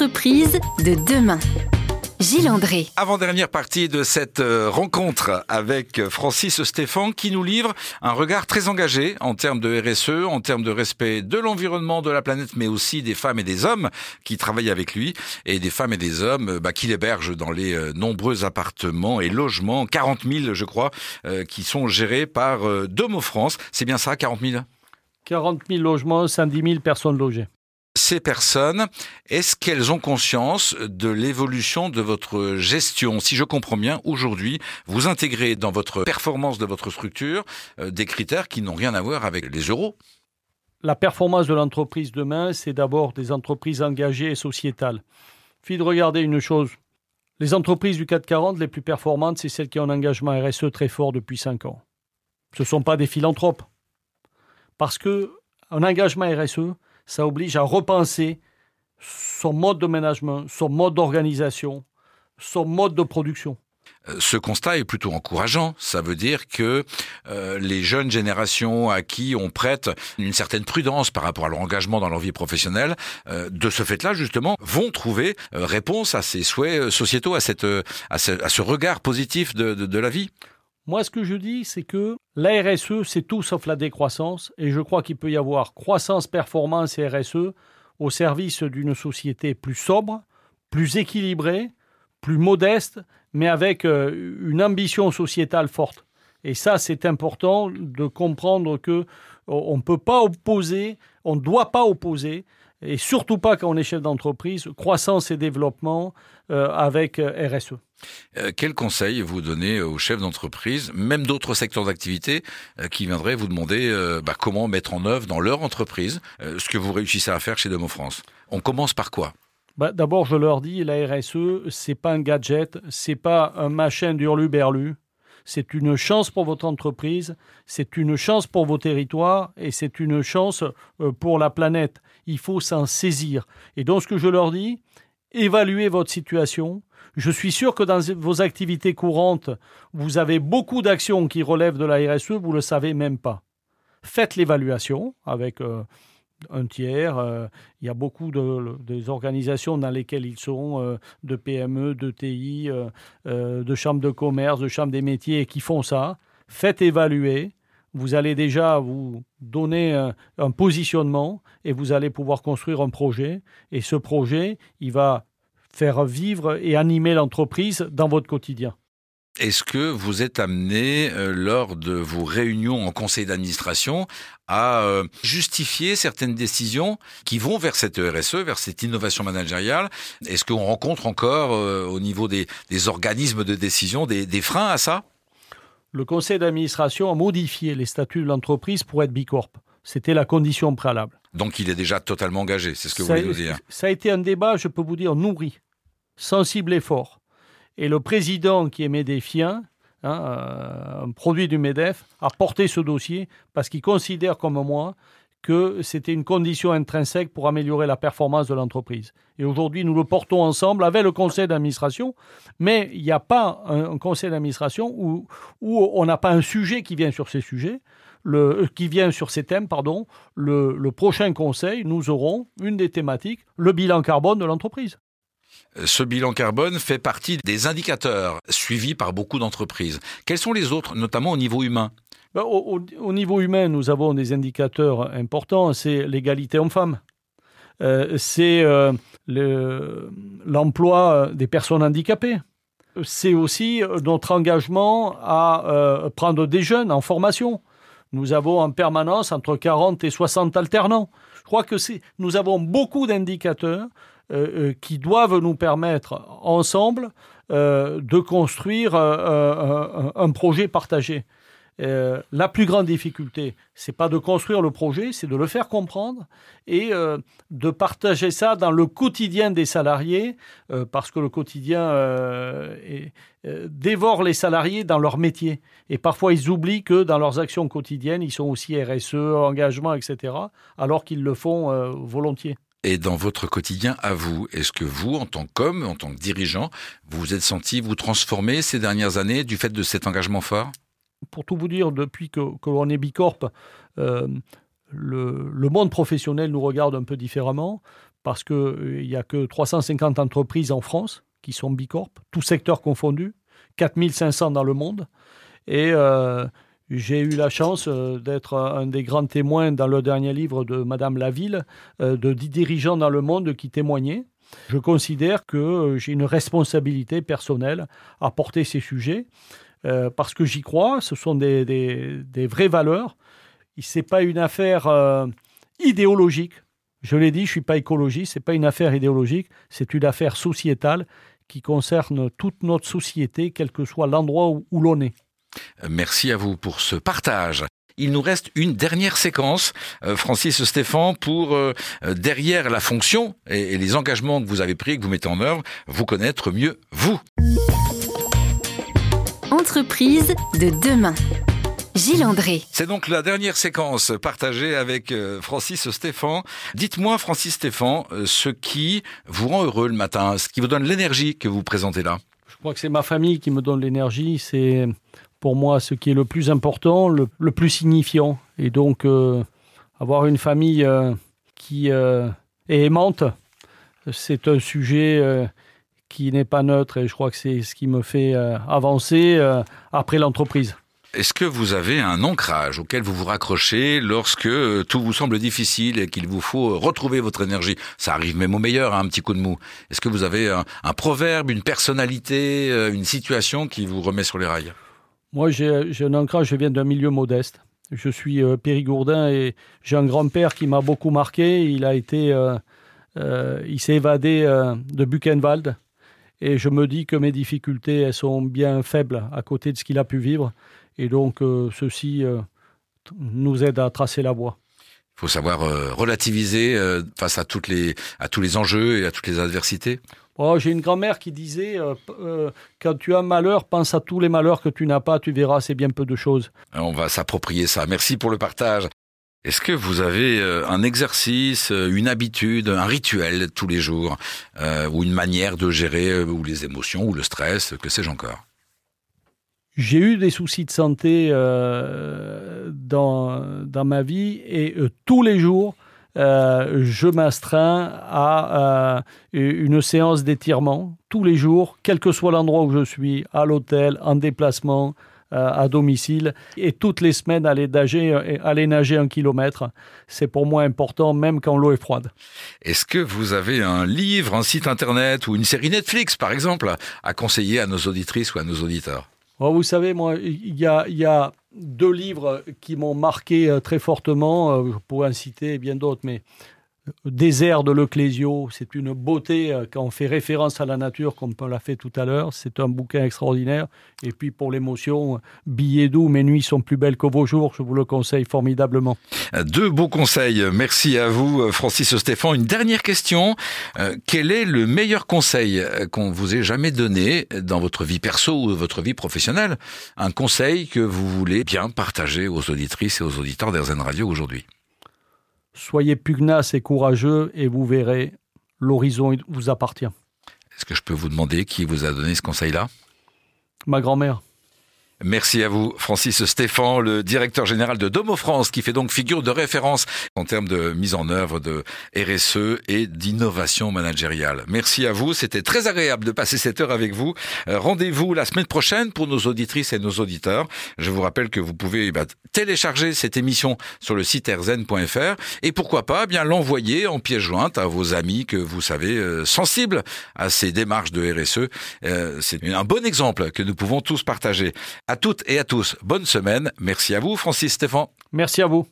L'entreprise de demain. Gilles André. Avant-dernière partie de cette euh, rencontre avec Francis Stéphane qui nous livre un regard très engagé en termes de RSE, en termes de respect de l'environnement, de la planète, mais aussi des femmes et des hommes qui travaillent avec lui et des femmes et des hommes euh, bah, qui l'hébergent dans les euh, nombreux appartements et logements, 40 000 je crois, qui sont gérés par Domo France. C'est bien ça, 40 000 40 000 logements, 110 000 personnes logées ces personnes, est-ce qu'elles ont conscience de l'évolution de votre gestion? Si je comprends bien, aujourd'hui, vous intégrez dans votre performance de votre structure euh, des critères qui n'ont rien à voir avec les euros. La performance de l'entreprise demain, c'est d'abord des entreprises engagées et sociétales. Puis de regarder une chose. Les entreprises du 440 les plus performantes, c'est celles qui ont un engagement RSE très fort depuis 5 ans. Ce ne sont pas des philanthropes. Parce que un engagement RSE, ça oblige à repenser son mode de management, son mode d'organisation, son mode de production. Euh, ce constat est plutôt encourageant. Ça veut dire que euh, les jeunes générations à qui on prête une certaine prudence par rapport à leur engagement dans leur vie professionnelle, euh, de ce fait-là, justement, vont trouver réponse à ces souhaits sociétaux, à, cette, à, ce, regard positif de, de la vie. Moi, ce que je dis, c'est que la RSE, c'est tout sauf la décroissance, et je crois qu'il peut y avoir croissance, performance et RSE au service d'une société plus sobre, plus équilibrée, plus modeste, mais avec euh, une ambition sociétale forte. Et ça, c'est important de comprendre que on ne peut pas opposer, on ne doit pas opposer et surtout pas quand on est chef d'entreprise, croissance et développement euh, avec euh, RSE. Euh, quel conseil vous donnez aux chefs d'entreprise, même d'autres secteurs d'activité, qui viendraient vous demander bah, comment mettre en œuvre dans leur entreprise ce que vous réussissez à faire chez Demo France? On commence par quoi? Bah, D'abord, je leur dis, la RSE, c'est pas un gadget, c'est pas un machin d'hurlu-berlu, c'est une chance pour votre entreprise, c'est une chance pour vos territoires et c'est une chance euh, pour la planète. Il faut s'en saisir. Et donc ce que je leur dis, évaluez votre situation. Je suis sûr que dans vos activités courantes, vous avez beaucoup d'actions qui relèvent de la RSE, vous ne le savez même pas. Faites l'évaluation avec euh, un tiers. Euh, il y a beaucoup de, des organisations dans lesquelles ils sont, euh, de PME, de TI, euh, de chambres de commerce, de chambres des métiers, qui font ça. Faites évaluer. Vous allez déjà vous donner un, un positionnement et vous allez pouvoir construire un projet. Et ce projet, il va faire vivre et animer l'entreprise dans votre quotidien. Est-ce que vous êtes amené, euh, lors de vos réunions en conseil d'administration, à euh, justifier certaines décisions qui vont vers cette RSE, vers cette innovation managériale? Est-ce qu'on rencontre encore, euh, au niveau des, organismes de décision, des, freins à ça? Le conseil d'administration a modifié les statuts de l'entreprise pour être bicorp. C'était la condition préalable. Donc il est déjà totalement engagé, c'est ce que vous voulez nous dire Ça a été un débat, je peux vous dire, nourri, sensible et fort. Et le président qui est médéfien, hein, euh, un produit du MEDEF, a porté ce dossier parce qu'il considère comme moi que c'était une condition intrinsèque pour améliorer la performance de l'entreprise. Et aujourd'hui, nous le portons ensemble avec le conseil d'administration, mais il n'y a pas un, conseil d'administration où, on n'a pas un sujet qui vient sur ces sujets. Le, qui vient sur ces thèmes, pardon, le prochain conseil, nous aurons une des thématiques, le bilan carbone de l'entreprise. Ce bilan carbone fait partie des indicateurs suivis par beaucoup d'entreprises. Quels sont les autres, notamment au niveau humain? Ben, au, niveau humain, nous avons des indicateurs importants. C'est l'égalité homme-femme. Euh, c'est euh, l'emploi des personnes handicapées. C'est aussi notre engagement à euh, prendre des jeunes en formation. Nous avons en permanence entre 40 et 60 alternants. Je crois que nous avons beaucoup d'indicateurs qui doivent nous permettre ensemble euh, de construire un projet partagé. la plus grande difficulté, c'est pas de construire le projet, c'est de le faire comprendre et de partager ça dans le quotidien des salariés, parce que le quotidien dévore les salariés dans leur métier. Et parfois, ils oublient que dans leurs actions quotidiennes, ils sont aussi RSE, engagement, etc., alors qu'ils le font volontiers. Et dans votre quotidien à vous, est-ce que vous, en tant qu'homme, en tant que dirigeant, vous vous êtes senti vous transformer ces dernières années du fait de cet engagement fort? Pour tout vous dire, depuis que, l'on est Bicorp, euh, le, monde professionnel nous regarde un peu différemment parce qu'il n'y a que 350 entreprises en France qui sont bicorp, tous secteurs confondus, 4500 dans le monde. Et euh, j'ai eu la chance euh, d'être un des grands témoins dans le dernier livre de Madame Laville, euh, de 10 dirigeants dans le monde qui témoignaient. Je considère que j'ai une responsabilité personnelle à porter ces sujets parce que j'y crois, ce sont des, des, vraies valeurs. Ce n'est pas une affaire idéologique. Je l'ai dit, je ne suis pas écologiste, ce n'est pas une affaire idéologique, c'est une affaire sociétale qui concerne toute notre société, quel que soit l'endroit où l'on est. Merci à vous pour ce partage. Il nous reste une dernière séquence, euh, Francis Stéphane, pour, euh, derrière la fonction et, et les engagements que vous avez pris, que vous mettez en œuvre, vous connaître mieux, vous. Entreprise de demain. Gilles André. C'est donc la dernière séquence partagée avec euh, Francis Stéphane. Dites-moi, Francis Stéphane, euh, ce qui vous rend heureux le matin, ce qui vous donne l'énergie que vous présentez là. Je crois que c'est ma famille qui me donne l'énergie. C'est pour moi ce qui est le plus important, le, plus signifiant. Et donc, euh, avoir une famille euh, qui euh, est aimante, c'est un sujet qui n'est pas neutre. Et je crois que c'est ce qui me fait avancer après l'entreprise. Est-ce que vous avez un ancrage auquel vous vous raccrochez lorsque tout vous semble difficile et qu'il vous faut retrouver votre énergie? Ça arrive même au meilleur, hein, un petit coup de mou. Est-ce que vous avez un, un, proverbe, une personnalité, une situation qui vous remet sur les rails? Moi, j'ai un ancrage, je viens d'un milieu modeste. Je suis euh, périgourdin et j'ai un grand-père qui m'a beaucoup marqué. Il a été, euh, euh, il s'est évadé de Buchenwald et je me dis que mes difficultés elles sont bien faibles à côté de ce qu'il a pu vivre et donc ceci nous aide à tracer la voie. Il faut savoir relativiser face à toutes les à tous les enjeux et à toutes les adversités. Oh, J'ai une grand-mère qui disait euh, quand tu as un malheur, pense à tous les malheurs que tu n'as pas, tu verras, c'est bien peu de choses. On va s'approprier ça. Merci pour le partage. Est-ce que vous avez un exercice, une habitude, un rituel tous les jours, euh, ou une manière de gérer euh, ou les émotions ou le stress, que sais-je encore? J'ai eu des soucis de santé euh, dans, dans ma vie et euh, tous les jours, euh, je m'astreins à euh, une séance d'étirement tous les jours, quel que soit l'endroit où je suis, à l'hôtel, en déplacement, euh, à domicile, et toutes les semaines aller nager, aller nager un kilomètre. C'est pour moi important, même quand l'eau est froide. Est-ce que vous avez un livre, un site internet ou une série Netflix, par exemple, à conseiller à nos auditrices ou à nos auditeurs? Oh, vous savez, moi, il y a, il y a deux livres qui m'ont marqué euh, très fortement. Euh, je pourrais en citer bien d'autres, mais Désert de l'Ecclésio, c'est une beauté euh, quand on fait référence à la nature, comme on l'a fait tout à l'heure. C'est un bouquin extraordinaire. Et puis pour l'émotion, Billets doux, mes nuits sont plus belles que vos jours. Je vous le conseille formidablement. Deux beaux conseils. Merci à vous, Francis Stéphane. Une dernière question. Euh, quel est le meilleur conseil qu'on vous ait jamais donné dans votre vie perso ou votre vie professionnelle? Un conseil que vous voulez bien partager aux auditrices et aux auditeurs d'Airzen Radio aujourd'hui Soyez pugnace et courageux et vous verrez, l'horizon vous appartient. Est-ce que je peux vous demander qui vous a donné ce conseil-là? Ma grand-mère. Merci à vous, Francis Stéphane, le directeur général de Domo France, qui fait donc figure de référence en termes de mise en œuvre de RSE et d'innovation managériale. Merci à vous, c'était très agréable de passer cette heure avec vous. Euh, Rendez-vous la semaine prochaine pour nos auditrices et nos auditeurs. Je vous rappelle que vous pouvez bah, télécharger cette émission sur le site erzen.fr et pourquoi pas eh bien l'envoyer en pièce jointe à vos amis que vous savez euh, sensibles à ces démarches de RSE. Euh, C'est un bon exemple que nous pouvons tous partager. À toutes et à tous, bonne semaine. Merci à vous, Francis Stéphane. Merci à vous.